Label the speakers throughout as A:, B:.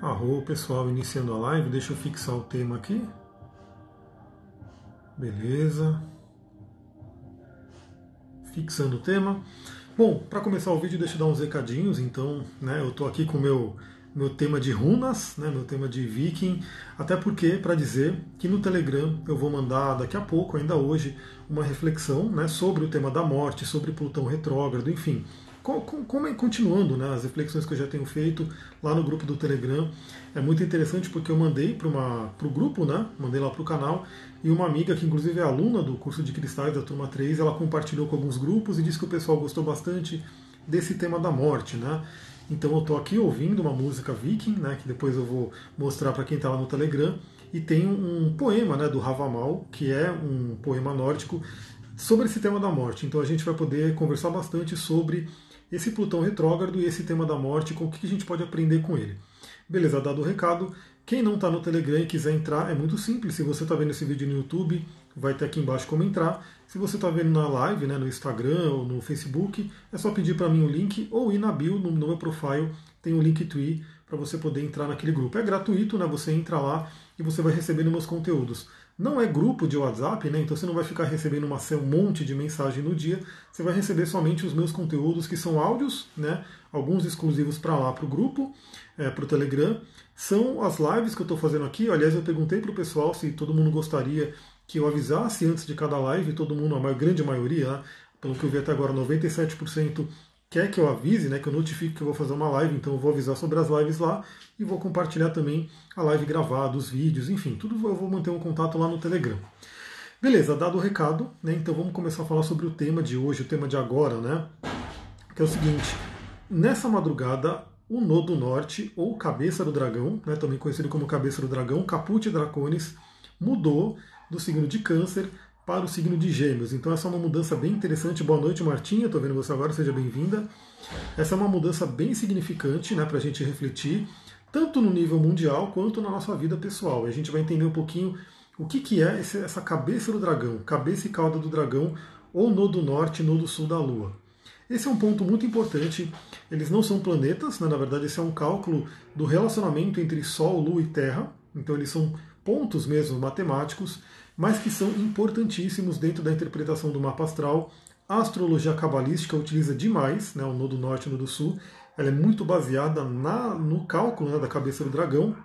A: Arro, pessoal, iniciando a live, deixa eu fixar o tema aqui. Beleza. Fixando o tema. Bom, para começar o vídeo, deixa eu dar uns recadinhos. Então, né, eu estou aqui com o meu, meu tema de runas, né, meu tema de viking, até porque, para dizer que no Telegram eu vou mandar daqui a pouco, ainda hoje, uma reflexão né, sobre o tema da morte, sobre Plutão retrógrado, enfim continuando né, as reflexões que eu já tenho feito lá no grupo do Telegram. É muito interessante porque eu mandei para o grupo, né, mandei lá para o canal, e uma amiga que inclusive é aluna do curso de cristais da turma 3, ela compartilhou com alguns grupos e disse que o pessoal gostou bastante desse tema da morte. Né? Então eu estou aqui ouvindo uma música viking, né, que depois eu vou mostrar para quem está lá no Telegram, e tem um poema né, do Havamal, que é um poema nórdico, sobre esse tema da morte. Então a gente vai poder conversar bastante sobre esse Plutão retrógrado e esse tema da morte, com o que a gente pode aprender com ele. Beleza, dado o recado. Quem não está no Telegram e quiser entrar, é muito simples. Se você está vendo esse vídeo no YouTube, vai ter aqui embaixo como entrar. Se você está vendo na live, né, no Instagram ou no Facebook, é só pedir para mim o link ou ir na bio, no, meu profile, tem o link Linktree para você poder entrar naquele grupo. É gratuito, né? Você entra lá e você vai recebendo meus conteúdos. Não é grupo de WhatsApp, né? Então você não vai ficar recebendo uma, um monte de mensagem no dia. Você vai receber somente os meus conteúdos, que são áudios, né? Alguns exclusivos para lá, para o grupo, é, para o Telegram. São as lives que eu estou fazendo aqui. Aliás, eu perguntei para o pessoal se todo mundo gostaria que eu avisasse antes de cada live, todo mundo, a grande maioria, né? pelo que eu vi até agora, 97% quer que eu avise, né, que eu notifique que eu vou fazer uma live, então eu vou avisar sobre as lives lá e vou compartilhar também a live gravada, os vídeos, enfim, tudo eu vou manter um contato lá no Telegram. Beleza, dado o recado, né, então vamos começar a falar sobre o tema de hoje, o tema de agora, né, que é o seguinte, nessa madrugada o Nodo Norte, ou Cabeça do Dragão, né, também conhecido como Cabeça do Dragão, Caput Draconis, mudou do signo de Câncer para o signo de Gêmeos. Então essa é uma mudança bem interessante. Boa noite, Martinha. Estou vendo você agora, seja bem-vinda. Essa é uma mudança bem significante né, para a gente refletir, tanto no nível mundial quanto na nossa vida pessoal. E a gente vai entender um pouquinho o que, que é essa cabeça do dragão, cabeça e cauda do dragão, ou no do norte, no do sul da Lua. Esse é um ponto muito importante. Eles não são planetas, né? na verdade, esse é um cálculo do relacionamento entre Sol, Lua e Terra. Então, eles são pontos mesmo matemáticos mas que são importantíssimos dentro da interpretação do mapa astral. A astrologia cabalística utiliza demais né, o nodo norte e o nodo sul. Ela é muito baseada na, no cálculo né, da cabeça do dragão,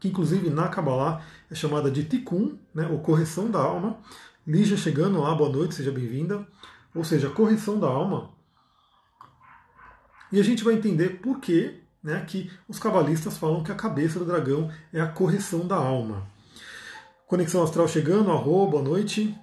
A: que inclusive na Kabbalah é chamada de Tikkun, né, ou correção da alma. Lígia chegando lá, boa noite, seja bem-vinda. Ou seja, correção da alma. E a gente vai entender por que, né, que os cabalistas falam que a cabeça do dragão é a correção da alma. Conexão Astral chegando, arroba, noite.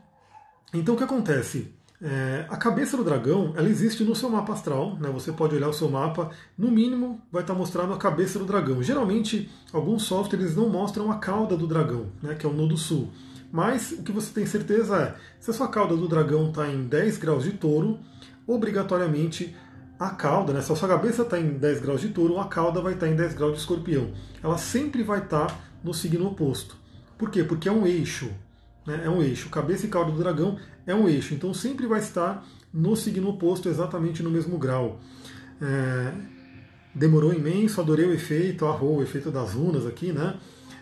A: Então o que acontece? É, a cabeça do dragão ela existe no seu mapa astral, né? você pode olhar o seu mapa, no mínimo vai estar mostrando a cabeça do dragão. Geralmente, alguns softwares não mostram a cauda do dragão, né? que é o nodo sul. Mas o que você tem certeza é, se a sua cauda do dragão está em 10 graus de touro, obrigatoriamente a cauda, né? se a sua cabeça está em 10 graus de touro, a cauda vai estar em 10 graus de escorpião. Ela sempre vai estar no signo oposto. Por quê? Porque é um eixo. Né? É um eixo. Cabeça e cauda do dragão é um eixo. Então sempre vai estar no signo oposto, exatamente no mesmo grau. É... Demorou imenso, adorei o efeito, arro, o efeito das runas aqui, né?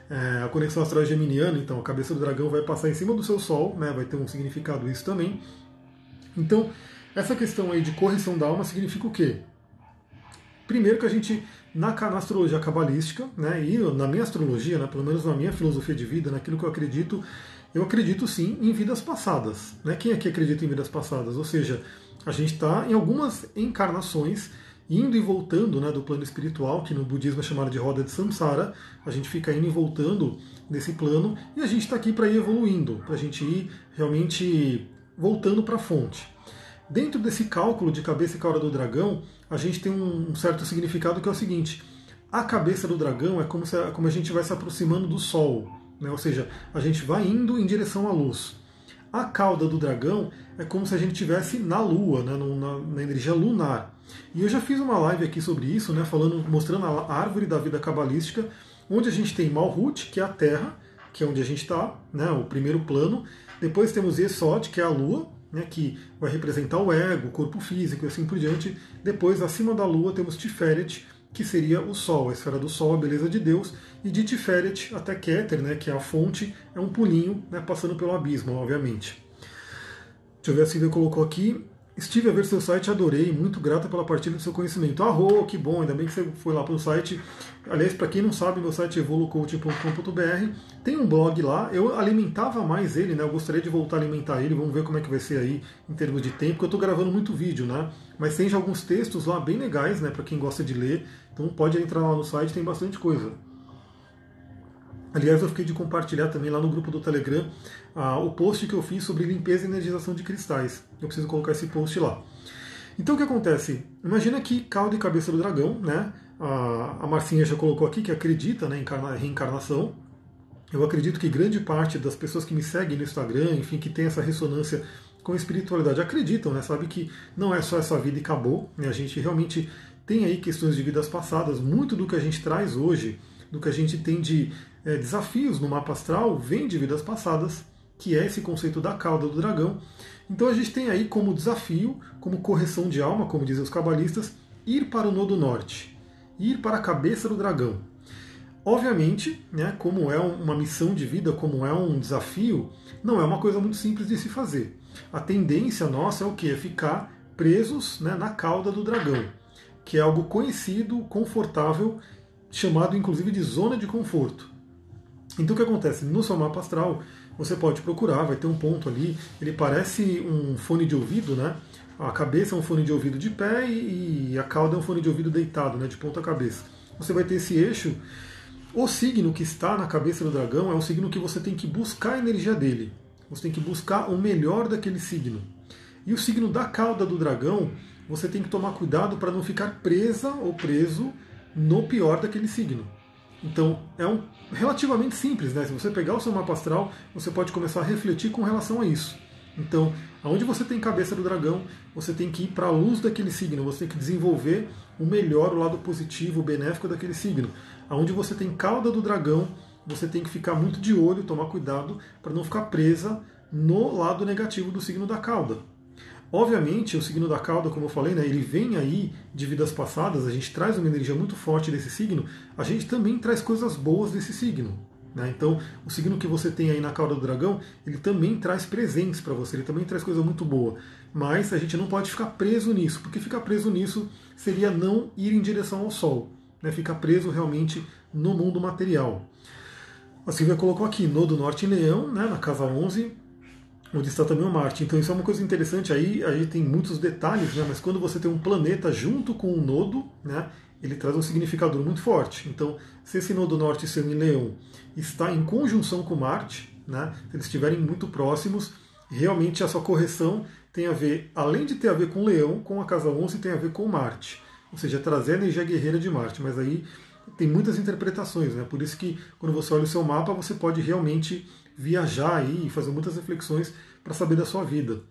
A: É, a conexão astral geminiana, então a cabeça do dragão vai passar em cima do seu sol, né? Vai ter um significado isso também. Então, essa questão aí de correção da alma significa o quê? Primeiro que a gente, na, na astrologia cabalística, né, e na minha astrologia, né, pelo menos na minha filosofia de vida, naquilo que eu acredito, eu acredito sim em vidas passadas. Né? Quem aqui acredita em vidas passadas? Ou seja, a gente está em algumas encarnações indo e voltando né, do plano espiritual, que no budismo é chamado de roda de samsara, a gente fica indo e voltando nesse plano, e a gente está aqui para ir evoluindo, para a gente ir realmente voltando para a fonte. Dentro desse cálculo de cabeça e cauda do dragão, a gente tem um certo significado que é o seguinte: a cabeça do dragão é como, se, como a gente vai se aproximando do Sol, né? ou seja, a gente vai indo em direção à luz. A cauda do dragão é como se a gente estivesse na Lua, né? na, na, energia lunar. E eu já fiz uma live aqui sobre isso, né? falando, mostrando a árvore da vida cabalística, onde a gente tem Malhut, que é a Terra, que é onde a gente está, né? o primeiro plano. Depois temos Yesod, que é a Lua, né, que vai representar o ego, o corpo físico e assim por diante. Depois, acima da Lua, temos Tiferet, que seria o Sol, a esfera do Sol, a beleza de Deus, e de Tiferet até Keter, né, que é a fonte, é um pulinho né, passando pelo abismo, obviamente. Deixa eu ver, a Silvia colocou aqui. Estive a ver seu site, adorei, muito grata pela partilha do seu conhecimento. Arro, que bom, ainda bem que você foi lá para o site. Aliás, para quem não sabe, meu site é evolucoaching.com.br. Tem um blog lá, eu alimentava mais ele, né? Eu gostaria de voltar a alimentar ele, vamos ver como é que vai ser aí em termos de tempo, porque eu estou gravando muito vídeo, né? Mas tem já alguns textos lá bem legais, né, para quem gosta de ler. Então pode entrar lá no site, tem bastante coisa. Aliás, eu fiquei de compartilhar também lá no grupo do Telegram ah, o post que eu fiz sobre limpeza e energização de cristais. Eu preciso colocar esse post lá. Então o que acontece? Imagina que cauda e cabeça do dragão, né? A, a Marcinha já colocou aqui que acredita né, reencarnação. Eu acredito que grande parte das pessoas que me seguem no Instagram, enfim, que tem essa ressonância com a espiritualidade, acreditam, né? Sabe que não é só essa vida e acabou. Né? A gente realmente tem aí questões de vidas passadas. Muito do que a gente traz hoje, do que a gente tem de é, desafios no mapa astral, vem de vidas passadas que é esse conceito da cauda do dragão. Então a gente tem aí como desafio, como correção de alma, como dizem os cabalistas, ir para o nodo norte, ir para a cabeça do dragão. Obviamente, né, como é uma missão de vida, como é um desafio, não é uma coisa muito simples de se fazer. A tendência nossa é o que? É ficar presos né, na cauda do dragão, que é algo conhecido, confortável, chamado inclusive de zona de conforto. Então o que acontece? No seu mapa astral, você pode procurar, vai ter um ponto ali, ele parece um fone de ouvido, né? A cabeça é um fone de ouvido de pé e a cauda é um fone de ouvido deitado, né? De ponta cabeça. Você vai ter esse eixo. O signo que está na cabeça do dragão é um signo que você tem que buscar a energia dele. Você tem que buscar o melhor daquele signo. E o signo da cauda do dragão, você tem que tomar cuidado para não ficar presa ou preso no pior daquele signo. Então é um relativamente simples, né? Se você pegar o seu mapa astral, você pode começar a refletir com relação a isso. Então, aonde você tem cabeça do dragão, você tem que ir para a luz daquele signo, você tem que desenvolver o melhor, o lado positivo, o benéfico daquele signo. Aonde você tem cauda do dragão, você tem que ficar muito de olho, tomar cuidado para não ficar presa no lado negativo do signo da cauda. Obviamente, o signo da cauda, como eu falei, né, ele vem aí de vidas passadas, a gente traz uma energia muito forte desse signo, a gente também traz coisas boas desse signo. Né? Então, o signo que você tem aí na cauda do dragão, ele também traz presentes para você, ele também traz coisa muito boa. Mas a gente não pode ficar preso nisso, porque ficar preso nisso seria não ir em direção ao Sol, né? ficar preso realmente no mundo material. A Silvia colocou aqui, Nodo Norte em Leão, né, na casa 11, onde está também o Marte. Então isso é uma coisa interessante, aí, aí tem muitos detalhes, né? mas quando você tem um planeta junto com um nodo, né, ele traz um significador muito forte. Então, se esse nodo norte, seu em Leão, está em conjunção com Marte, né, se eles estiverem muito próximos, realmente a sua correção tem a ver, além de ter a ver com Leão, com a casa 11 tem a ver com Marte. Ou seja, trazer a energia guerreira de Marte. Mas aí tem muitas interpretações, né? Por isso que quando você olha o seu mapa, você pode realmente viajar aí e fazer muitas reflexões para saber da sua vida.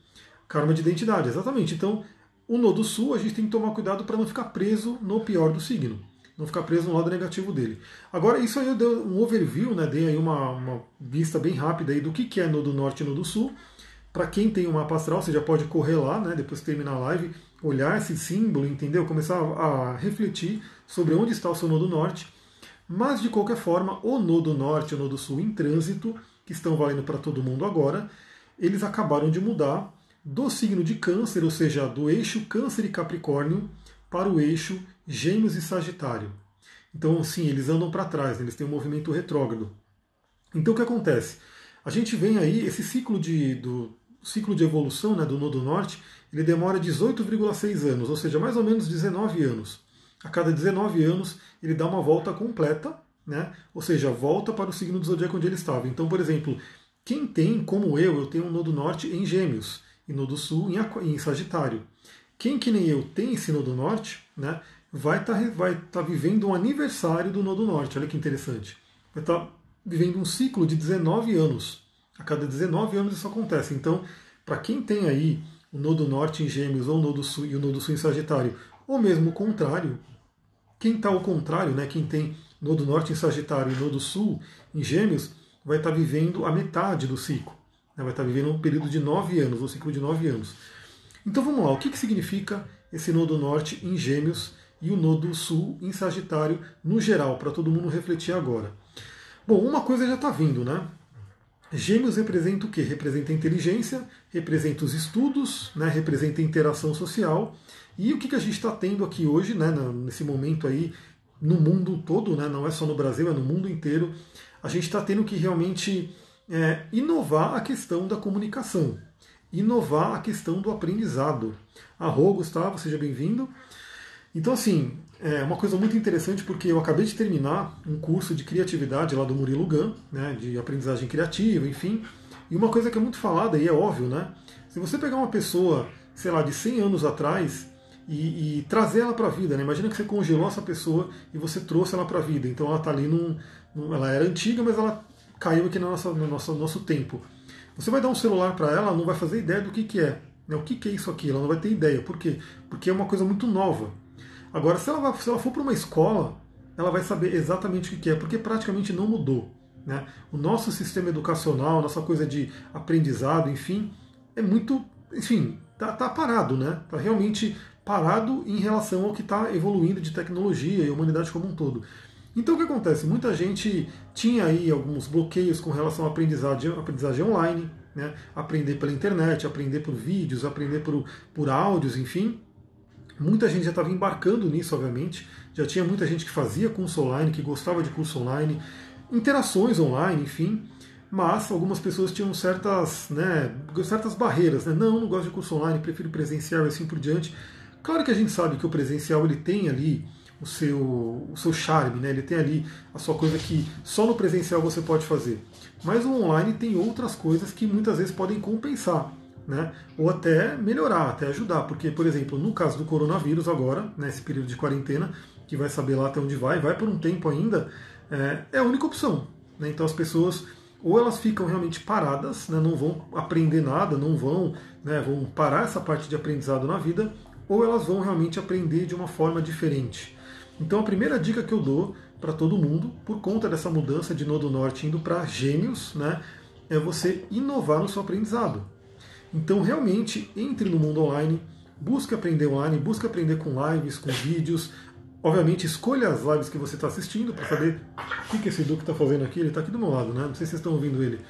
A: Karma de identidade, exatamente. Então, o nodo sul, a gente tem que tomar cuidado para não ficar preso no pior do signo. Não ficar preso no lado negativo dele. Agora, isso aí eu dei um overview, né? Dei aí uma, uma vista bem rápida aí do que, que é nodo norte e nodo sul. Para quem tem um mapa astral, você já pode correr lá, né? Depois que terminar a live, olhar esse símbolo, entendeu? Começar a refletir sobre onde está o seu nodo norte. Mas, de qualquer forma, o nodo norte e o nodo sul em trânsito que estão valendo para todo mundo agora, eles acabaram de mudar do signo de Câncer, ou seja, do eixo Câncer e Capricórnio, para o eixo Gêmeos e Sagitário. Então, sim, eles andam para trás, né? eles têm um movimento retrógrado. Então, o que acontece? A gente vem aí, esse ciclo de, do ciclo de evolução né, do Nodo Norte, ele demora 18,6 anos, ou seja, mais ou menos 19 anos. A cada 19 anos, ele dá uma volta completa né? Ou seja, volta para o signo do zodíaco onde ele estava. Então, por exemplo, quem tem, como eu, eu tenho um nodo norte em Gêmeos e nodo sul em, Sagitário. Quem que nem eu tem esse nodo norte, né? Vai estar tá, vai tá vivendo um aniversário do nodo norte. Olha que interessante. Vai estar tá vivendo um ciclo de 19 anos. A cada 19 anos isso acontece. Então, para quem tem aí o nodo norte em Gêmeos ou o nodo sul e o nodo sul em Sagitário, ou mesmo o contrário, quem está ao contrário, né? Quem tem Nodo Norte em Sagitário e Nodo Sul em Gêmeos, vai estar vivendo a metade do ciclo. Né? Vai estar vivendo um período de nove anos, um ciclo de nove anos. Então vamos lá, o que, que significa esse Nodo Norte em Gêmeos e o Nodo Sul em Sagitário no geral, para todo mundo refletir agora. Bom, uma coisa já está vindo, né? Gêmeos representa o quê? Representa a inteligência, representa os estudos, né? representa a interação social. E o que, que a gente está tendo aqui hoje, né? nesse momento aí, no mundo todo, né? não é só no Brasil, é no mundo inteiro, a gente está tendo que realmente é, inovar a questão da comunicação, inovar a questão do aprendizado. Arro, Gustavo, seja bem-vindo. Então, assim, é uma coisa muito interessante porque eu acabei de terminar um curso de criatividade lá do Murilo Gun, né, de aprendizagem criativa, enfim. E uma coisa que é muito falada, e é óbvio, né? Se você pegar uma pessoa, sei lá, de 100 anos atrás e, e trazer ela para a vida, né? Imagina que você congelou essa pessoa e você trouxe ela para a vida. Então ela está ali num, num, Ela era antiga, mas ela caiu aqui no nosso, no nosso, nosso tempo. Você vai dar um celular para ela, ela não vai fazer ideia do que, que é. Né? O que, que é isso aqui? Ela não vai ter ideia. Por quê? Porque é uma coisa muito nova. Agora, se ela, vai, se ela for para uma escola, ela vai saber exatamente o que é, porque praticamente não mudou. Né? O nosso sistema educacional, nossa coisa de aprendizado, enfim, é muito. Enfim, tá, tá parado, né? Tá realmente parado em relação ao que está evoluindo de tecnologia e humanidade como um todo. Então o que acontece? Muita gente tinha aí alguns bloqueios com relação à aprendizagem, aprendizagem online, né? aprender pela internet, aprender por vídeos, aprender por, por áudios, enfim. Muita gente já estava embarcando nisso, obviamente. Já tinha muita gente que fazia curso online, que gostava de curso online, interações online, enfim. Mas algumas pessoas tinham certas, né, certas barreiras. Né? Não, não gosto de curso online, prefiro presencial e assim por diante. Claro que a gente sabe que o presencial ele tem ali o seu, o seu charme, né? ele tem ali a sua coisa que só no presencial você pode fazer. Mas o online tem outras coisas que muitas vezes podem compensar né? ou até melhorar, até ajudar. Porque, por exemplo, no caso do coronavírus agora, nesse né, período de quarentena, que vai saber lá até onde vai, vai por um tempo ainda, é, é a única opção. Né? Então as pessoas ou elas ficam realmente paradas, né, não vão aprender nada, não vão, né, vão parar essa parte de aprendizado na vida, ou elas vão realmente aprender de uma forma diferente. Então a primeira dica que eu dou para todo mundo, por conta dessa mudança de Nodo Norte indo para Gêmeos, né, é você inovar no seu aprendizado. Então, realmente, entre no mundo online, busque aprender online, busque aprender com lives, com vídeos. Obviamente, escolha as lives que você está assistindo para saber o que, que esse Duque está fazendo aqui. Ele está aqui do meu lado, né? Não sei se vocês estão ouvindo ele.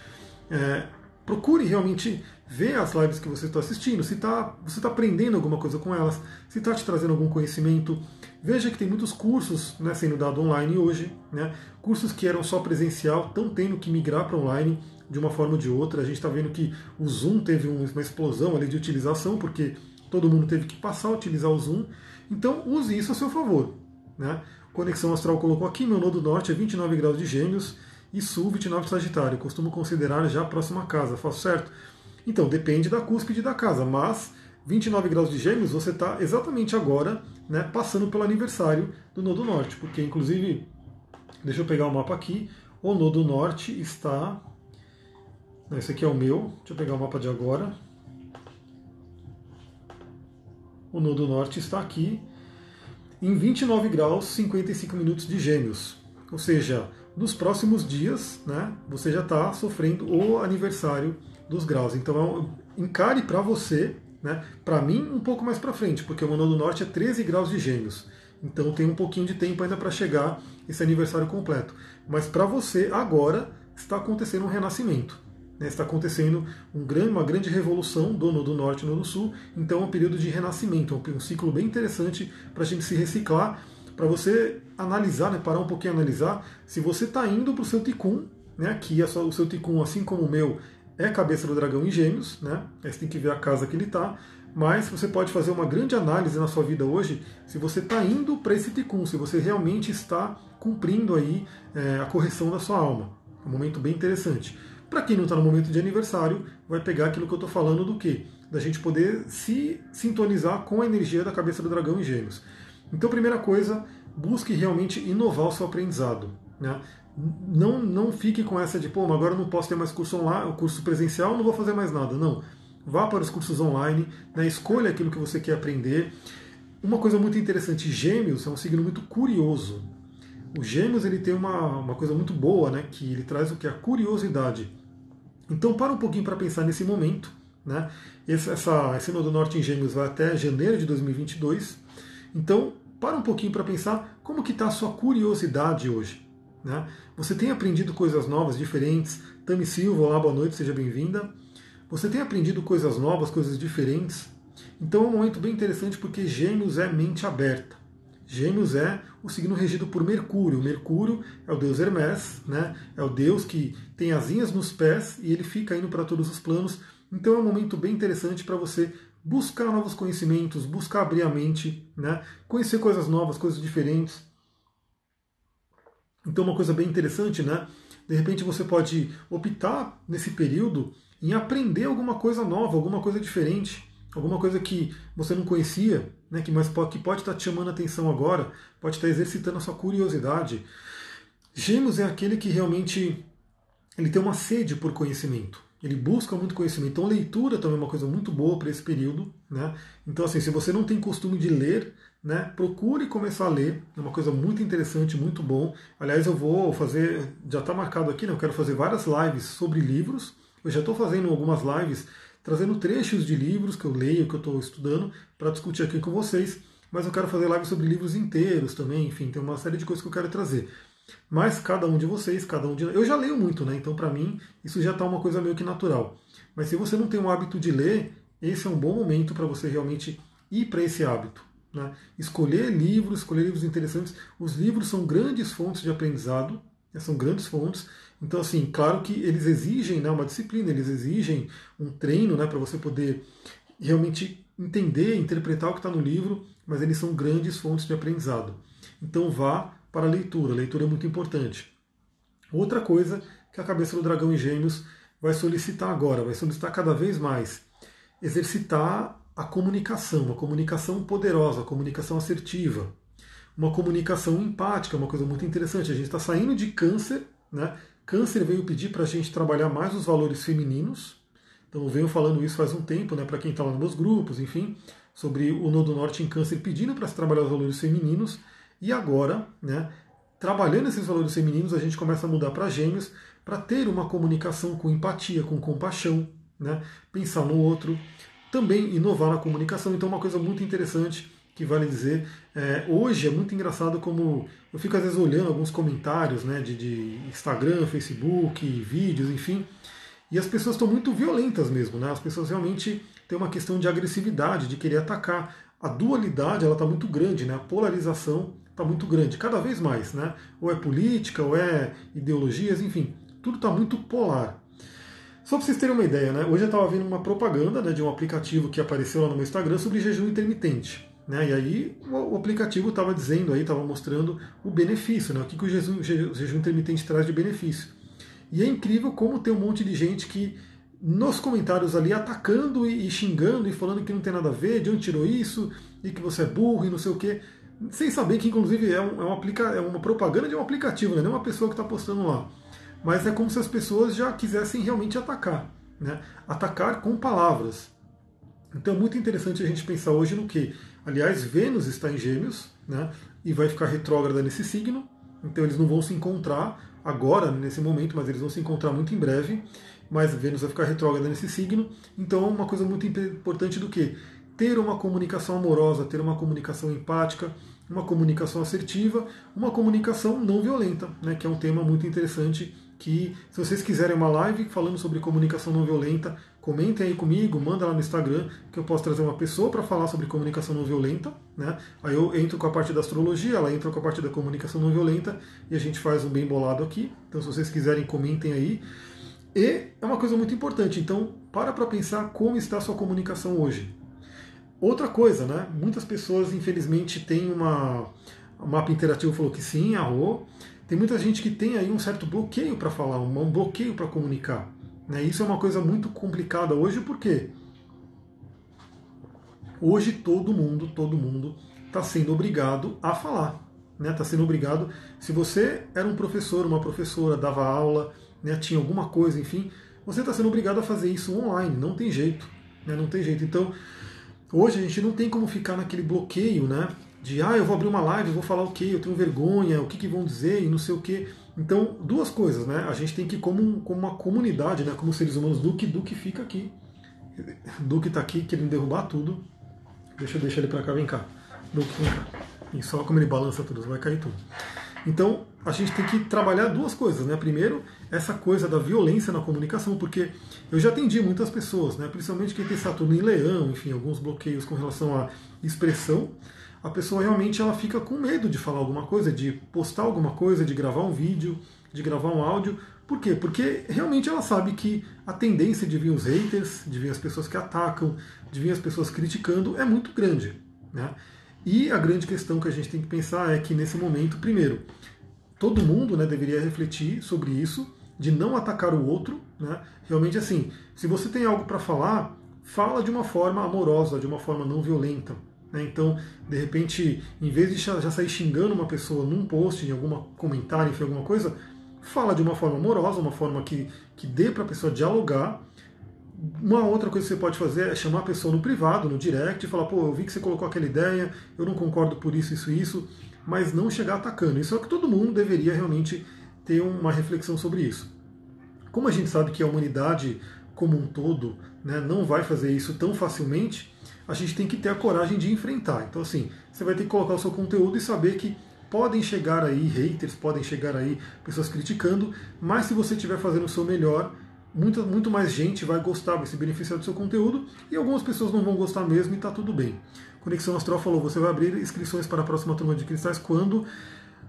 A: É, procure realmente ver as lives que você está assistindo, se tá, você está aprendendo alguma coisa com elas, se está te trazendo algum conhecimento. Veja que tem muitos cursos né, sendo dados online hoje, né, cursos que eram só presencial estão tendo que migrar para online de uma forma ou de outra. A gente está vendo que o Zoom teve uma explosão ali de utilização, porque todo mundo teve que passar a utilizar o Zoom. Então use isso a seu favor. Né? Conexão Astral colocou aqui, meu nodo norte é 29 graus de gêmeos e sul 29 de Sagitário. Costumo considerar já a próxima casa, faço certo? Então, depende da cúspide da casa, mas 29 graus de gêmeos você está exatamente agora né, passando pelo aniversário do Nodo Norte, porque inclusive, deixa eu pegar o mapa aqui, o Nodo Norte está esse aqui é o meu. Deixa eu pegar o mapa de agora. O nodo norte está aqui em 29 graus 55 minutos de gêmeos. Ou seja, nos próximos dias, né, você já está sofrendo o aniversário dos graus. Então, é encare para você, né, para mim, um pouco mais para frente, porque o meu nodo norte é 13 graus de gêmeos. Então, tem um pouquinho de tempo ainda para chegar esse aniversário completo. Mas para você, agora, está acontecendo um renascimento. Né, está acontecendo um grande, uma grande revolução do Nodo Norte e Nodo Sul, então é um período de renascimento, é um ciclo bem interessante para a gente se reciclar, para você analisar, né, parar um pouquinho e analisar se você está indo para o seu Ticum, né, que é o seu Ticum, assim como o meu, é a cabeça do dragão em gêmeos, né, aí você tem que ver a casa que ele está, mas você pode fazer uma grande análise na sua vida hoje se você está indo para esse Ticum, se você realmente está cumprindo aí é, a correção da sua alma. É um momento bem interessante. Para quem não está no momento de aniversário, vai pegar aquilo que eu estou falando do que? Da gente poder se sintonizar com a energia da cabeça do dragão em gêmeos. Então, primeira coisa, busque realmente inovar o seu aprendizado. Né? Não, não fique com essa de, pô, mas agora eu não posso ter mais curso online, curso presencial, não vou fazer mais nada. Não. Vá para os cursos online, né? escolha aquilo que você quer aprender. Uma coisa muito interessante, Gêmeos é um signo muito curioso. O Gêmeos ele tem uma, uma coisa muito boa, né? Que ele traz o que? A curiosidade. Então, para um pouquinho para pensar nesse momento. Né? Esse, essa, esse Nodo Norte em Gêmeos vai até janeiro de 2022. Então, para um pouquinho para pensar como que está a sua curiosidade hoje. Né? Você tem aprendido coisas novas, diferentes. Tami Silva, olá, boa noite, seja bem-vinda. Você tem aprendido coisas novas, coisas diferentes. Então é um momento bem interessante porque Gêmeos é mente aberta. Gêmeos é o signo regido por Mercúrio. Mercúrio é o deus Hermes, né? é o deus que tem asinhas nos pés e ele fica indo para todos os planos. Então é um momento bem interessante para você buscar novos conhecimentos, buscar abrir a mente, né? conhecer coisas novas, coisas diferentes. Então, uma coisa bem interessante, né? De repente você pode optar nesse período em aprender alguma coisa nova, alguma coisa diferente, alguma coisa que você não conhecia, né? Que mas que pode estar te chamando a atenção agora, pode estar exercitando a sua curiosidade. Gêmeos é aquele que realmente ele tem uma sede por conhecimento. Ele busca muito conhecimento. Então, leitura também é uma coisa muito boa para esse período. Né? Então, assim, se você não tem costume de ler, né, procure começar a ler. É uma coisa muito interessante, muito bom. Aliás, eu vou fazer, já está marcado aqui, né, eu quero fazer várias lives sobre livros. Eu já estou fazendo algumas lives trazendo trechos de livros que eu leio, que eu estou estudando, para discutir aqui com vocês. Mas eu quero fazer lives sobre livros inteiros também, enfim, tem uma série de coisas que eu quero trazer. Mas cada um de vocês, cada um de. Eu já leio muito, né? Então, para mim, isso já está uma coisa meio que natural. Mas se você não tem o hábito de ler, esse é um bom momento para você realmente ir para esse hábito. Né? Escolher livros, escolher livros interessantes. Os livros são grandes fontes de aprendizado, né? são grandes fontes. Então, assim, claro que eles exigem né, uma disciplina, eles exigem um treino né, para você poder realmente entender, interpretar o que está no livro, mas eles são grandes fontes de aprendizado. Então, vá para a leitura. A leitura é muito importante. Outra coisa que a cabeça do dragão em gêmeos vai solicitar agora, vai solicitar cada vez mais, exercitar a comunicação, a comunicação poderosa, a comunicação assertiva, uma comunicação empática, uma coisa muito interessante. A gente está saindo de câncer, né? Câncer veio pedir para a gente trabalhar mais os valores femininos. Então eu venho falando isso faz um tempo, né? Para quem está lá nos meus grupos, enfim, sobre o Nodo Norte em Câncer pedindo para se trabalhar os valores femininos. E agora, né, trabalhando esses valores femininos, a gente começa a mudar para gêmeos para ter uma comunicação com empatia, com compaixão, né, pensar no outro, também inovar na comunicação. Então, uma coisa muito interessante que vale dizer, é, hoje é muito engraçado como eu fico às vezes olhando alguns comentários né, de, de Instagram, Facebook, vídeos, enfim, e as pessoas estão muito violentas mesmo, né? As pessoas realmente têm uma questão de agressividade, de querer atacar. A dualidade ela está muito grande, né? A polarização está muito grande, cada vez mais, né? Ou é política, ou é ideologias, enfim, tudo está muito polar. Só para vocês terem uma ideia, né? Hoje eu estava vendo uma propaganda né, de um aplicativo que apareceu lá no meu Instagram sobre jejum intermitente. Né? E aí o, aplicativo estava dizendo aí, estava mostrando o benefício, né? O que, que o jejum, o jejum intermitente traz de benefício. E é incrível como tem um monte de gente que nos comentários ali atacando e, xingando e falando que não tem nada a ver, de onde tirou isso, e que você é burro e não sei o quê sem saber que inclusive é, um, é, um aplica, é uma propaganda de um aplicativo, né? não é uma pessoa que está postando lá. Mas é como se as pessoas já quisessem realmente atacar. Né? Atacar com palavras. Então é muito interessante a gente pensar hoje no que, aliás, Vênus está em Gêmeos né? e vai ficar retrógrada nesse signo. Então eles não vão se encontrar agora, nesse momento, mas eles vão se encontrar muito em breve. Mas Vênus vai ficar retrógrada nesse signo. Então, uma coisa muito importante do que? Ter uma comunicação amorosa, ter uma comunicação empática, uma comunicação assertiva, uma comunicação não violenta, né, que é um tema muito interessante que se vocês quiserem uma live falando sobre comunicação não violenta, comentem aí comigo, manda lá no Instagram que eu posso trazer uma pessoa para falar sobre comunicação não violenta, né? Aí eu entro com a parte da astrologia, ela entra com a parte da comunicação não violenta e a gente faz um bem bolado aqui. Então se vocês quiserem comentem aí. E é uma coisa muito importante, então para para pensar como está a sua comunicação hoje. Outra coisa, né? Muitas pessoas, infelizmente, têm uma. O mapa interativo falou que sim, arro. Tem muita gente que tem aí um certo bloqueio para falar, um bloqueio para comunicar. Né? Isso é uma coisa muito complicada hoje, porque hoje todo mundo, todo mundo está sendo obrigado a falar. Está né? Tá sendo obrigado. Se você era um professor, uma professora, dava aula, né? tinha alguma coisa, enfim, você está sendo obrigado a fazer isso online. Não tem jeito. Né? Não tem jeito. Então, Hoje a gente não tem como ficar naquele bloqueio, né? De, ah, eu vou abrir uma live, vou falar o quê? Eu tenho vergonha, o que, que vão dizer e não sei o quê. Então, duas coisas, né? A gente tem que como, como uma comunidade, né? Como seres humanos. Duque, Duque fica aqui. Duque tá aqui querendo derrubar tudo. Deixa eu deixar ele para cá, vem cá. Duque, vem cá. E só como ele balança tudo, vai cair tudo. Então, a gente tem que trabalhar duas coisas, né? Primeiro, essa coisa da violência na comunicação, porque eu já atendi muitas pessoas, né? Principalmente quem tem Saturno em Leão, enfim, alguns bloqueios com relação à expressão. A pessoa realmente ela fica com medo de falar alguma coisa, de postar alguma coisa, de gravar um vídeo, de gravar um áudio. Por quê? Porque realmente ela sabe que a tendência de vir os haters, de vir as pessoas que atacam, de vir as pessoas criticando é muito grande, né? E a grande questão que a gente tem que pensar é que nesse momento, primeiro, todo mundo né, deveria refletir sobre isso, de não atacar o outro. Né? Realmente, assim, se você tem algo para falar, fala de uma forma amorosa, de uma forma não violenta. Né? Então, de repente, em vez de já sair xingando uma pessoa num post, em algum comentário, enfim, alguma coisa, fala de uma forma amorosa, uma forma que, que dê para a pessoa dialogar uma outra coisa que você pode fazer é chamar a pessoa no privado, no direct, e falar, pô, eu vi que você colocou aquela ideia, eu não concordo por isso, isso, isso, mas não chegar atacando. Isso é o que todo mundo deveria realmente ter uma reflexão sobre isso. Como a gente sabe que a humanidade como um todo né, não vai fazer isso tão facilmente, a gente tem que ter a coragem de enfrentar. Então, assim, você vai ter que colocar o seu conteúdo e saber que podem chegar aí haters, podem chegar aí pessoas criticando, mas se você estiver fazendo o seu melhor, muito, muito mais gente vai gostar, vai se beneficiar do seu conteúdo e algumas pessoas não vão gostar mesmo e está tudo bem. Conexão Astral falou: você vai abrir inscrições para a próxima turma de cristais quando?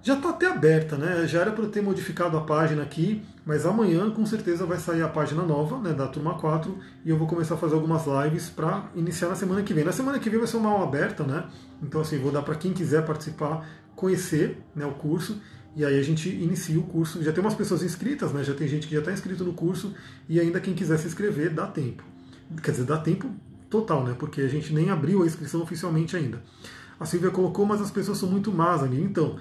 A: Já está até aberta, né? Já era para eu ter modificado a página aqui, mas amanhã com certeza vai sair a página nova, né, da turma 4, e eu vou começar a fazer algumas lives para iniciar na semana que vem. Na semana que vem vai ser uma aula aberta, né? Então assim, vou dar para quem quiser participar, conhecer, né, o curso e aí a gente inicia o curso. Já tem umas pessoas inscritas, né? Já tem gente que já está inscrito no curso e ainda quem quiser se inscrever dá tempo. Quer dizer, dá tempo total, né? Porque a gente nem abriu a inscrição oficialmente ainda. A Silvia colocou, mas as pessoas são muito más, amigo. Então,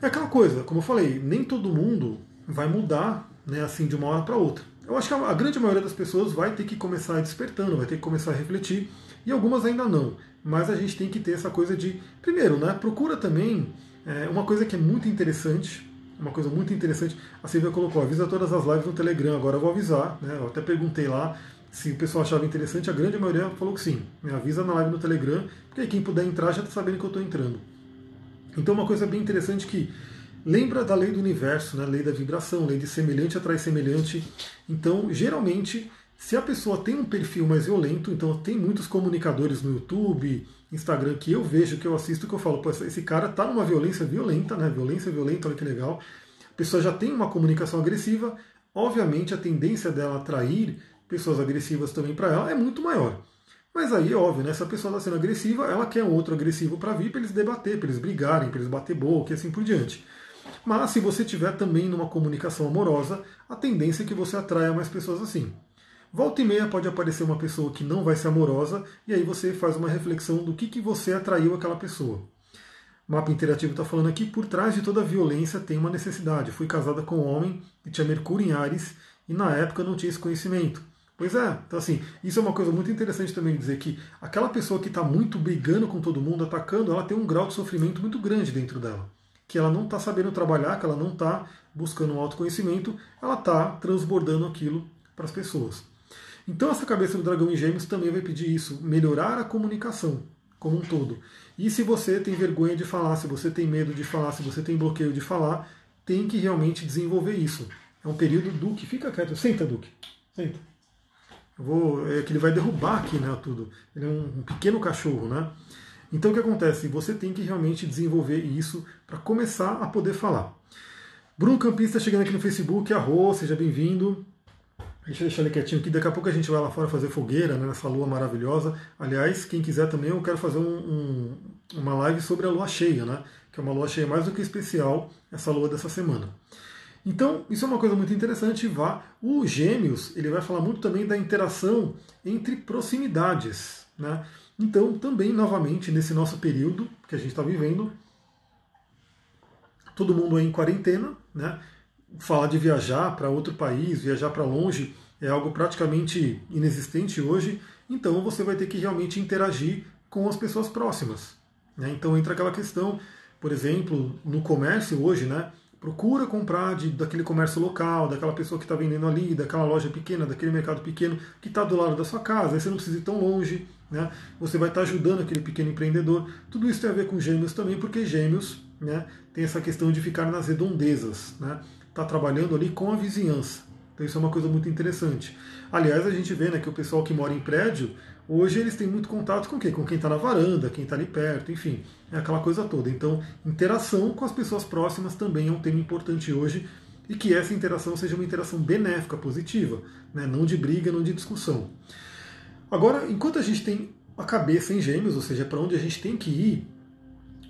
A: é aquela coisa, como eu falei, nem todo mundo vai mudar, né? Assim de uma hora para outra. Eu acho que a grande maioria das pessoas vai ter que começar despertando, vai ter que começar a refletir, e algumas ainda não. Mas a gente tem que ter essa coisa de, primeiro, né? Procura também é, uma coisa que é muito interessante, uma coisa muito interessante, a Silvia colocou, avisa todas as lives no Telegram, agora eu vou avisar, né? Eu até perguntei lá se o pessoal achava interessante, a grande maioria falou que sim. Me avisa na live no Telegram, porque aí quem puder entrar já está sabendo que eu estou entrando. Então uma coisa bem interessante que lembra da lei do universo, né? lei da vibração, lei de semelhante atrai semelhante. Então, geralmente, se a pessoa tem um perfil mais violento, então tem muitos comunicadores no YouTube, Instagram que eu vejo, que eu assisto, que eu falo, esse cara tá numa violência violenta, né? Violência violenta, olha que legal. A pessoa já tem uma comunicação agressiva, obviamente a tendência dela atrair pessoas agressivas também para ela é muito maior. Mas aí é óbvio, né? Se a pessoa está sendo agressiva, ela quer um outro agressivo para vir, para eles debater, para eles brigarem, para eles bater boca e assim por diante. Mas se você tiver também numa comunicação amorosa, a tendência é que você atraia mais pessoas assim. Volta e meia pode aparecer uma pessoa que não vai ser amorosa, e aí você faz uma reflexão do que, que você atraiu aquela pessoa. O mapa interativo está falando aqui, por trás de toda violência tem uma necessidade. Fui casada com um homem que tinha Mercúrio em Ares e na época não tinha esse conhecimento. Pois é, então assim, isso é uma coisa muito interessante também dizer que aquela pessoa que está muito brigando com todo mundo, atacando, ela tem um grau de sofrimento muito grande dentro dela. Que ela não está sabendo trabalhar, que ela não está buscando um autoconhecimento, ela está transbordando aquilo para as pessoas. Então essa cabeça do dragão em gêmeos também vai pedir isso, melhorar a comunicação como um todo. E se você tem vergonha de falar, se você tem medo de falar, se você tem bloqueio de falar, tem que realmente desenvolver isso. É um período Duque, fica quieto, senta Duque, senta. Eu vou, é que ele vai derrubar aqui, né, tudo. Ele é um, um pequeno cachorro, né? Então o que acontece? Você tem que realmente desenvolver isso para começar a poder falar. Bruno Campista chegando aqui no Facebook, arro, seja bem-vindo. Deixa deixar ele quietinho aqui. Daqui a pouco a gente vai lá fora fazer fogueira né, nessa lua maravilhosa. Aliás, quem quiser também, eu quero fazer um, um, uma live sobre a lua cheia, né? Que é uma lua cheia mais do que especial, essa lua dessa semana. Então, isso é uma coisa muito interessante. Vá. O Gêmeos ele vai falar muito também da interação entre proximidades. Né? Então, também, novamente, nesse nosso período que a gente está vivendo, todo mundo é em quarentena, né? Falar de viajar para outro país, viajar para longe, é algo praticamente inexistente hoje, então você vai ter que realmente interagir com as pessoas próximas. Né? Então entra aquela questão, por exemplo, no comércio hoje, né? procura comprar de, daquele comércio local, daquela pessoa que está vendendo ali, daquela loja pequena, daquele mercado pequeno que está do lado da sua casa, aí você não precisa ir tão longe. né? Você vai estar ajudando aquele pequeno empreendedor. Tudo isso tem a ver com gêmeos também, porque gêmeos né, tem essa questão de ficar nas redondezas, né? Tá trabalhando ali com a vizinhança. Então isso é uma coisa muito interessante. Aliás, a gente vê né, que o pessoal que mora em prédio, hoje eles têm muito contato com quem? Com quem está na varanda, quem está ali perto, enfim, é aquela coisa toda. Então, interação com as pessoas próximas também é um tema importante hoje e que essa interação seja uma interação benéfica, positiva, né? não de briga, não de discussão. Agora, enquanto a gente tem a cabeça em gêmeos, ou seja, para onde a gente tem que ir,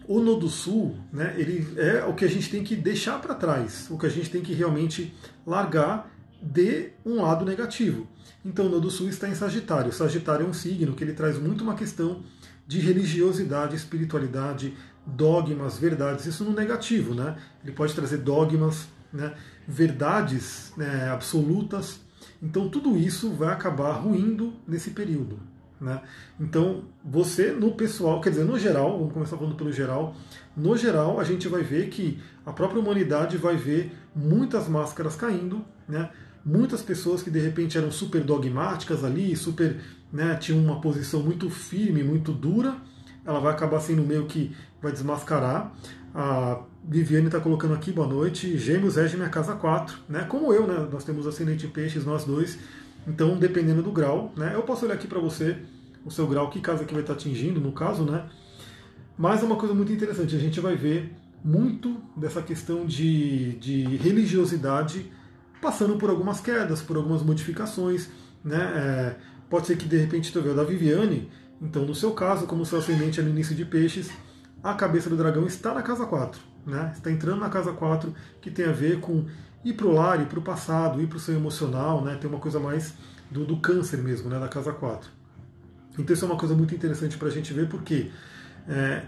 A: o Nodo Sul, né, ele é o que a gente tem que deixar para trás, o que a gente tem que realmente largar de um lado negativo. Então, o Nodo Sul está em Sagitário. Sagitário é um signo que ele traz muito uma questão de religiosidade, espiritualidade, dogmas, verdades. Isso no negativo, né? Ele pode trazer dogmas, né, verdades né, absolutas. Então, tudo isso vai acabar ruindo nesse período. Né? Então, você no pessoal, quer dizer, no geral, vamos começar falando pelo geral, no geral a gente vai ver que a própria humanidade vai ver muitas máscaras caindo, né? muitas pessoas que de repente eram super dogmáticas ali, super, né, tinham uma posição muito firme, muito dura, ela vai acabar sendo meio que vai desmascarar. A Viviane está colocando aqui, boa noite, Gêmeos rege minha casa 4, né? Como eu, né? Nós temos ascendente peixes, nós dois. Então, dependendo do grau, né, eu posso olhar aqui para você o seu grau, que casa que vai estar atingindo, no caso, né? Mas é uma coisa muito interessante, a gente vai ver muito dessa questão de, de religiosidade passando por algumas quedas, por algumas modificações, né? É, pode ser que de repente tu vê o da Viviane, então no seu caso, como seu ascendente é no início de peixes, a cabeça do dragão está na casa 4, né? Está entrando na casa 4, que tem a ver com ir para o lar, ir para o passado, ir para o seu emocional, né? tem uma coisa mais do, do câncer mesmo, né? da casa 4. Então isso é uma coisa muito interessante para a gente ver, porque é,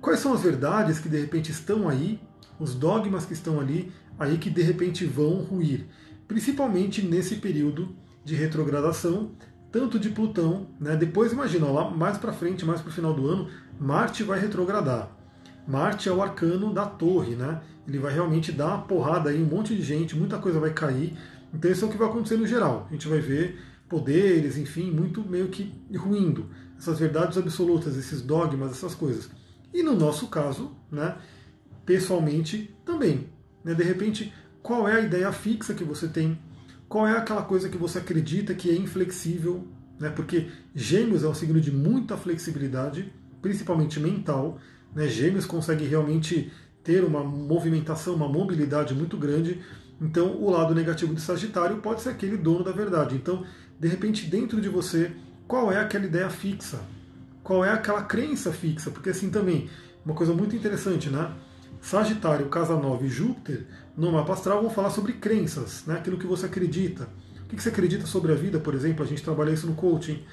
A: quais são as verdades que de repente estão aí, os dogmas que estão ali, aí que de repente vão ruir, principalmente nesse período de retrogradação, tanto de Plutão, né? depois imagina, lá mais para frente, mais para o final do ano, Marte vai retrogradar. Marte é o arcano da torre, né? Ele vai realmente dar uma porrada aí, um monte de gente, muita coisa vai cair. Então isso é o que vai acontecer no geral. A gente vai ver poderes, enfim, muito meio que ruindo. Essas verdades absolutas, esses dogmas, essas coisas. E no nosso caso, né, pessoalmente, também. Né, de repente, qual é a ideia fixa que você tem? Qual é aquela coisa que você acredita que é inflexível? Né, porque Gêmeos é um signo de muita flexibilidade, principalmente mental. Né, gêmeos consegue realmente ter uma movimentação, uma mobilidade muito grande. Então, o lado negativo de Sagitário pode ser aquele dono da verdade. Então, de repente, dentro de você, qual é aquela ideia fixa? Qual é aquela crença fixa? Porque, assim, também, uma coisa muito interessante, né? Sagitário, Casa 9 e Júpiter, no mapa astral, vão falar sobre crenças, né? aquilo que você acredita. O que você acredita sobre a vida, por exemplo? A gente trabalha isso no coaching.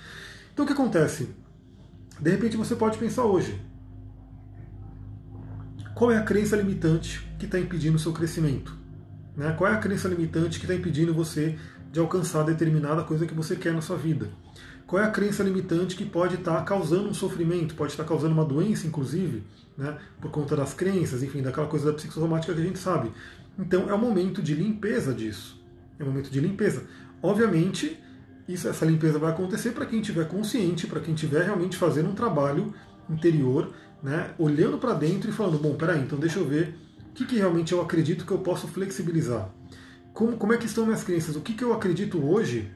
A: Então, o que acontece? De repente, você pode pensar hoje: qual é a crença limitante que está impedindo o seu crescimento? Né? Qual é a crença limitante que está impedindo você de alcançar determinada coisa que você quer na sua vida? Qual é a crença limitante que pode estar tá causando um sofrimento, pode estar tá causando uma doença, inclusive, né? por conta das crenças, enfim, daquela coisa da psicossomática que a gente sabe? Então é o momento de limpeza disso. É o momento de limpeza. Obviamente, isso, essa limpeza vai acontecer para quem estiver consciente, para quem estiver realmente fazendo um trabalho interior né, olhando para dentro e falando, bom, peraí, então deixa eu ver o que, que realmente eu acredito que eu posso flexibilizar. Como, como é que estão minhas crenças? O que, que eu acredito hoje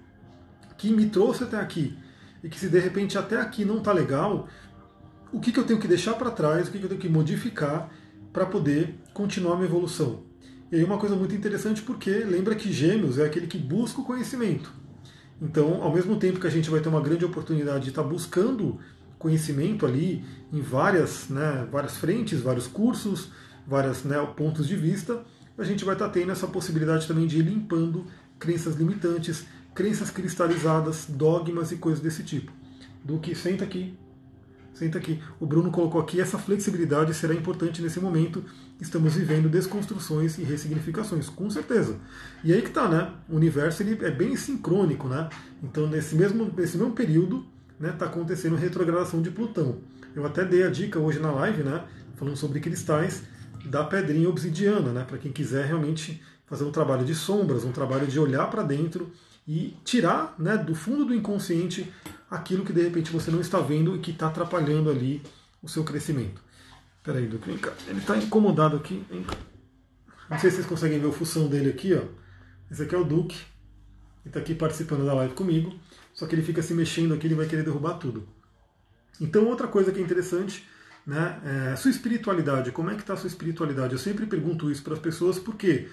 A: que me trouxe até aqui? E que se de repente até aqui não está legal, o que, que eu tenho que deixar para trás, o que, que eu tenho que modificar para poder continuar minha evolução? E aí uma coisa muito interessante porque lembra que Gêmeos é aquele que busca o conhecimento. Então, ao mesmo tempo que a gente vai ter uma grande oportunidade de estar tá buscando conhecimento ali em várias, né, várias frentes, vários cursos, vários né, pontos de vista, a gente vai estar tendo essa possibilidade também de ir limpando crenças limitantes, crenças cristalizadas, dogmas e coisas desse tipo. Do que senta aqui, senta aqui. O Bruno colocou aqui essa flexibilidade será importante nesse momento. Estamos vivendo desconstruções e ressignificações, com certeza. E aí que tá, né? O universo ele é bem sincrônico, né? Então nesse mesmo nesse mesmo período né, tá acontecendo retrogradação de Plutão. Eu até dei a dica hoje na live, né, falando sobre cristais da pedrinha obsidiana, né, para quem quiser realmente fazer um trabalho de sombras, um trabalho de olhar para dentro e tirar né, do fundo do inconsciente aquilo que de repente você não está vendo e que está atrapalhando ali o seu crescimento. Peraí, Duque, vem cá. Ele está incomodado aqui. Não sei se vocês conseguem ver a função dele aqui, ó. Esse aqui é o Duque. Ele está aqui participando da live comigo. Só que ele fica se mexendo aqui, ele vai querer derrubar tudo. Então, outra coisa que é interessante, né, é a sua espiritualidade. Como é que está a sua espiritualidade? Eu sempre pergunto isso para as pessoas porque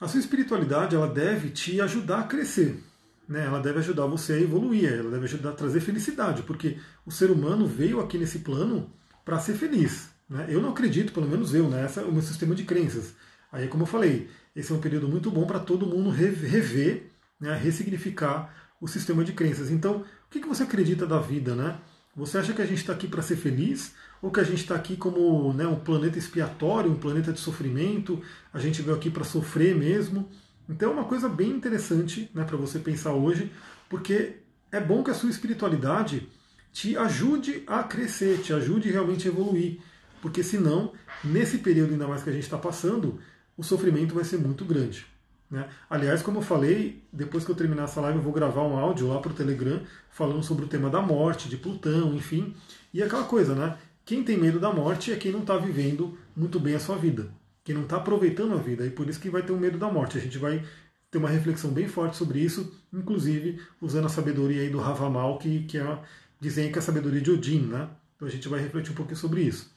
A: a sua espiritualidade ela deve te ajudar a crescer. Né? Ela deve ajudar você a evoluir, ela deve ajudar a trazer felicidade, porque o ser humano veio aqui nesse plano para ser feliz. Né? Eu não acredito, pelo menos eu, né? é o meu sistema de crenças. Aí, como eu falei, esse é um período muito bom para todo mundo rever, né? ressignificar o sistema de crenças. Então, o que você acredita da vida? Né? Você acha que a gente está aqui para ser feliz? Ou que a gente está aqui como né, um planeta expiatório, um planeta de sofrimento? A gente veio aqui para sofrer mesmo? Então é uma coisa bem interessante né, para você pensar hoje, porque é bom que a sua espiritualidade te ajude a crescer, te ajude realmente a evoluir. Porque senão, nesse período ainda mais que a gente está passando, o sofrimento vai ser muito grande. Né? Aliás, como eu falei, depois que eu terminar essa live, eu vou gravar um áudio lá para o Telegram falando sobre o tema da morte, de Plutão, enfim. E aquela coisa, né? Quem tem medo da morte é quem não está vivendo muito bem a sua vida, quem não está aproveitando a vida, e por isso que vai ter o um medo da morte. A gente vai ter uma reflexão bem forte sobre isso, inclusive usando a sabedoria aí do Ravamal, que, que é, dizem que é a sabedoria de Odin, né? Então a gente vai refletir um pouquinho sobre isso.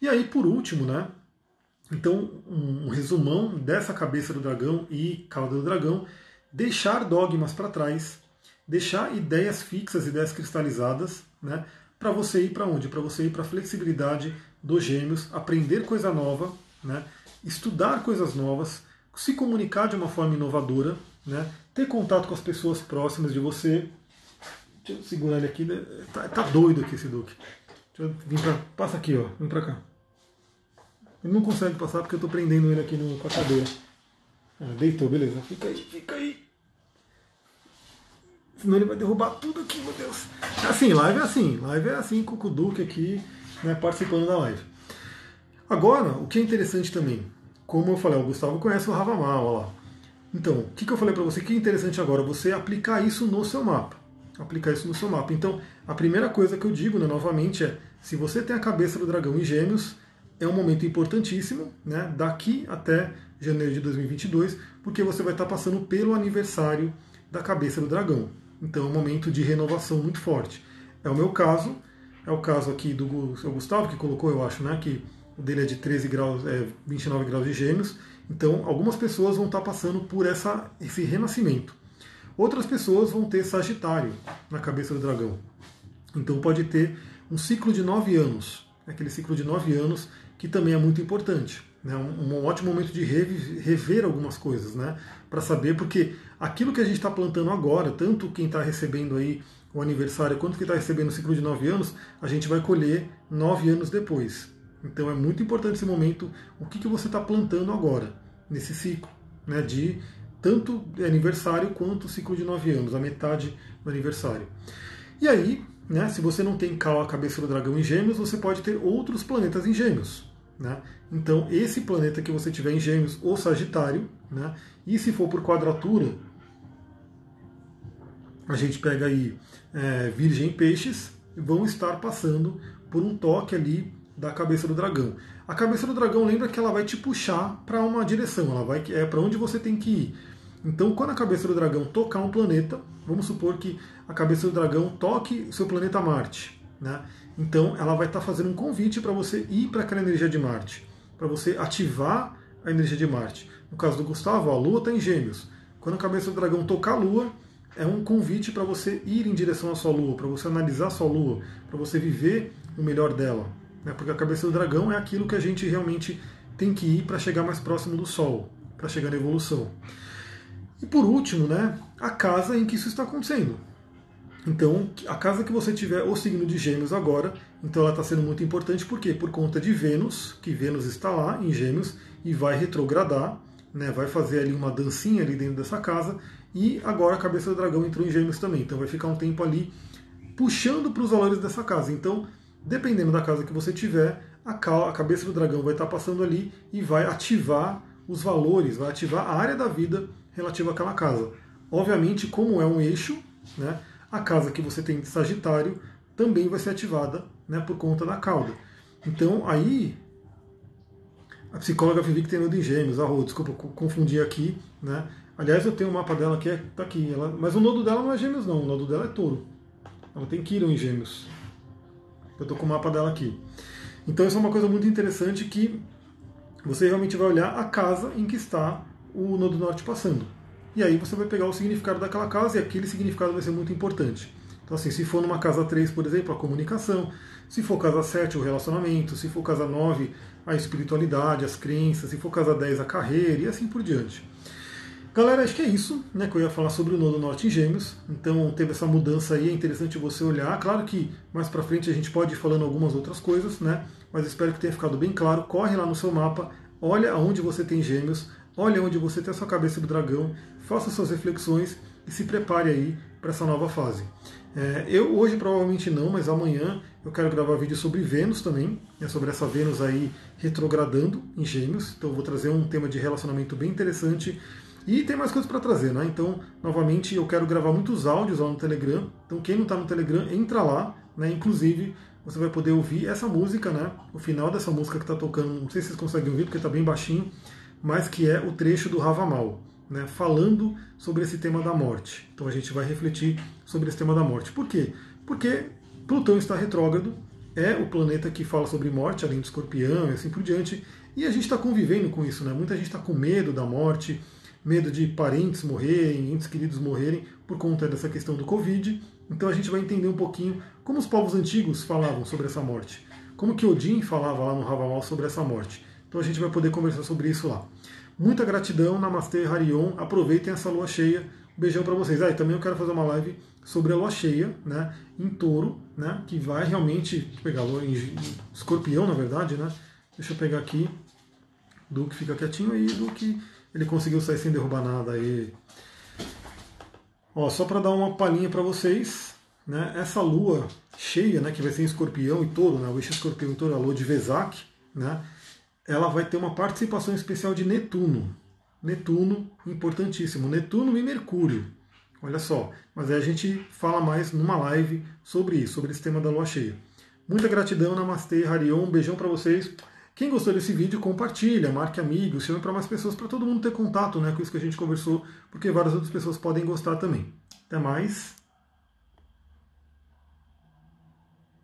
A: E aí, por último, né? Então, um, resumão dessa cabeça do dragão e cauda do dragão, deixar dogmas para trás, deixar ideias fixas, ideias cristalizadas, né? Para você ir para onde? Para você ir para a flexibilidade dos gêmeos, aprender coisa nova, né? estudar coisas novas, se comunicar de uma forma inovadora, né? ter contato com as pessoas próximas de você. Deixa eu segurar ele aqui, né? tá, tá doido aqui esse Duque. Deixa eu vir pra, passa aqui, ó, vem para cá. Ele não consegue passar porque eu estou prendendo ele aqui no, com a cadeira. Ah, deitou, beleza. Fica aí, fica aí. Senão ele vai derrubar tudo aqui, meu Deus. É assim, live é assim. Live é assim com o Duque aqui, né, participando da live. Agora, o que é interessante também, como eu falei, o Gustavo conhece o Ravamar, olha lá. Então, o que, que eu falei para você que é interessante agora? Você aplicar isso no seu mapa. Aplicar isso no seu mapa. Então, a primeira coisa que eu digo, né, novamente, é se você tem a cabeça do dragão em gêmeos, é um momento importantíssimo, né, daqui até janeiro de 2022, porque você vai estar passando pelo aniversário da cabeça do dragão. Então é um momento de renovação muito forte. É o meu caso, é o caso aqui do Gustavo, que colocou, eu acho, né, que o dele é de 13 graus, é, 29 graus de gêmeos. Então algumas pessoas vão estar passando por essa, esse renascimento. Outras pessoas vão ter Sagitário na cabeça do dragão. Então pode ter um ciclo de nove anos, aquele ciclo de nove anos que também é muito importante. Né? Um, um ótimo momento de rever algumas coisas, né? para saber, porque aquilo que a gente está plantando agora, tanto quem está recebendo aí o aniversário quanto quem está recebendo o ciclo de nove anos, a gente vai colher nove anos depois. Então é muito importante esse momento, o que, que você está plantando agora, nesse ciclo, né? de tanto aniversário quanto ciclo de nove anos, a metade do aniversário. E aí, né, se você não tem a cabeça do dragão em gêmeos, você pode ter outros planetas em gêmeos. Né? Então, esse planeta que você tiver em Gêmeos ou Sagitário, né? e se for por quadratura, a gente pega aí é, Virgem e Peixes, vão estar passando por um toque ali da cabeça do dragão. A cabeça do dragão lembra que ela vai te puxar para uma direção, ela vai é para onde você tem que ir. Então, quando a cabeça do dragão tocar um planeta, vamos supor que a cabeça do dragão toque o seu planeta Marte, né? Então ela vai estar fazendo um convite para você ir para aquela energia de Marte, para você ativar a energia de Marte. No caso do Gustavo, a Lua está em Gêmeos. Quando a cabeça do dragão tocar a Lua, é um convite para você ir em direção à sua Lua, para você analisar a sua Lua, para você viver o melhor dela. Né? Porque a cabeça do dragão é aquilo que a gente realmente tem que ir para chegar mais próximo do Sol, para chegar na evolução. E por último, né, a casa em que isso está acontecendo. Então, a casa que você tiver o signo de Gêmeos agora, então ela está sendo muito importante, por quê? Por conta de Vênus, que Vênus está lá em Gêmeos e vai retrogradar, né, vai fazer ali uma dancinha ali dentro dessa casa, e agora a cabeça do dragão entrou em Gêmeos também, então vai ficar um tempo ali puxando para os valores dessa casa. Então, dependendo da casa que você tiver, a cabeça do dragão vai estar passando ali e vai ativar os valores, vai ativar a área da vida relativa àquela casa. Obviamente, como é um eixo, né, a casa que você tem de Sagitário também vai ser ativada né, por conta da cauda. Então aí a psicóloga Vivi que tem nodo em gêmeos, ah, desculpa, confundi aqui, né? Aliás, eu tenho um mapa dela que é, tá aqui, ela, mas o nodo dela não é gêmeos não, o nodo dela é touro. Ela tem Quirón em gêmeos. Eu estou com o mapa dela aqui. Então isso é uma coisa muito interessante que você realmente vai olhar a casa em que está o nodo norte passando. E aí você vai pegar o significado daquela casa e aquele significado vai ser muito importante. Então, assim, se for numa casa 3, por exemplo, a comunicação, se for casa 7, o relacionamento, se for casa 9, a espiritualidade, as crenças, se for casa 10, a carreira e assim por diante. Galera, acho que é isso né, que eu ia falar sobre o Nodo Norte em Gêmeos. Então teve essa mudança aí, é interessante você olhar. Claro que mais para frente a gente pode ir falando algumas outras coisas, né? Mas espero que tenha ficado bem claro. Corre lá no seu mapa, olha aonde você tem gêmeos, olha onde você tem a sua cabeça do dragão, faça suas reflexões e se prepare aí para essa nova fase. É, eu hoje provavelmente não, mas amanhã eu quero gravar vídeo sobre Vênus também, é sobre essa Vênus aí retrogradando em Gêmeos. Então eu vou trazer um tema de relacionamento bem interessante e tem mais coisas para trazer, né? Então, novamente, eu quero gravar muitos áudios lá no Telegram. Então, quem não está no Telegram, entra lá, né? Inclusive, você vai poder ouvir essa música, né? O final dessa música que está tocando, não sei se vocês conseguem ouvir porque está bem baixinho, mas que é o trecho do Ravamal né, falando sobre esse tema da morte. Então a gente vai refletir sobre esse tema da morte. Por quê? Porque Plutão está retrógrado, é o planeta que fala sobre morte, além do escorpião e assim por diante, e a gente está convivendo com isso, né? Muita gente está com medo da morte, medo de parentes morrerem, entes queridos morrerem por conta dessa questão do Covid. Então a gente vai entender um pouquinho como os povos antigos falavam sobre essa morte, como que Odin falava lá no Havamal sobre essa morte. Então a gente vai poder conversar sobre isso lá. Muita gratidão, Namastê, Harion. Aproveitem essa lua cheia. Beijão para vocês. Ah, também eu quero fazer uma live sobre a lua cheia, né, em touro, né, que vai realmente pegar a lua em escorpião, na verdade, né. Deixa eu pegar aqui. Duque fica quietinho aí, Duque. Ele conseguiu sair sem derrubar nada aí. Ó, só para dar uma palhinha para vocês, né, essa lua cheia, né, que vai ser em escorpião e touro, né, o eixo escorpião e touro, a lua de Vesak, né, ela vai ter uma participação especial de Netuno. Netuno, importantíssimo. Netuno e Mercúrio. Olha só. Mas aí a gente fala mais numa live sobre isso, sobre esse tema da lua cheia. Muita gratidão, Namastê, Harion. Um beijão para vocês. Quem gostou desse vídeo, compartilha, marque amigos, chame para mais pessoas, para todo mundo ter contato né, com isso que a gente conversou, porque várias outras pessoas podem gostar também. Até mais.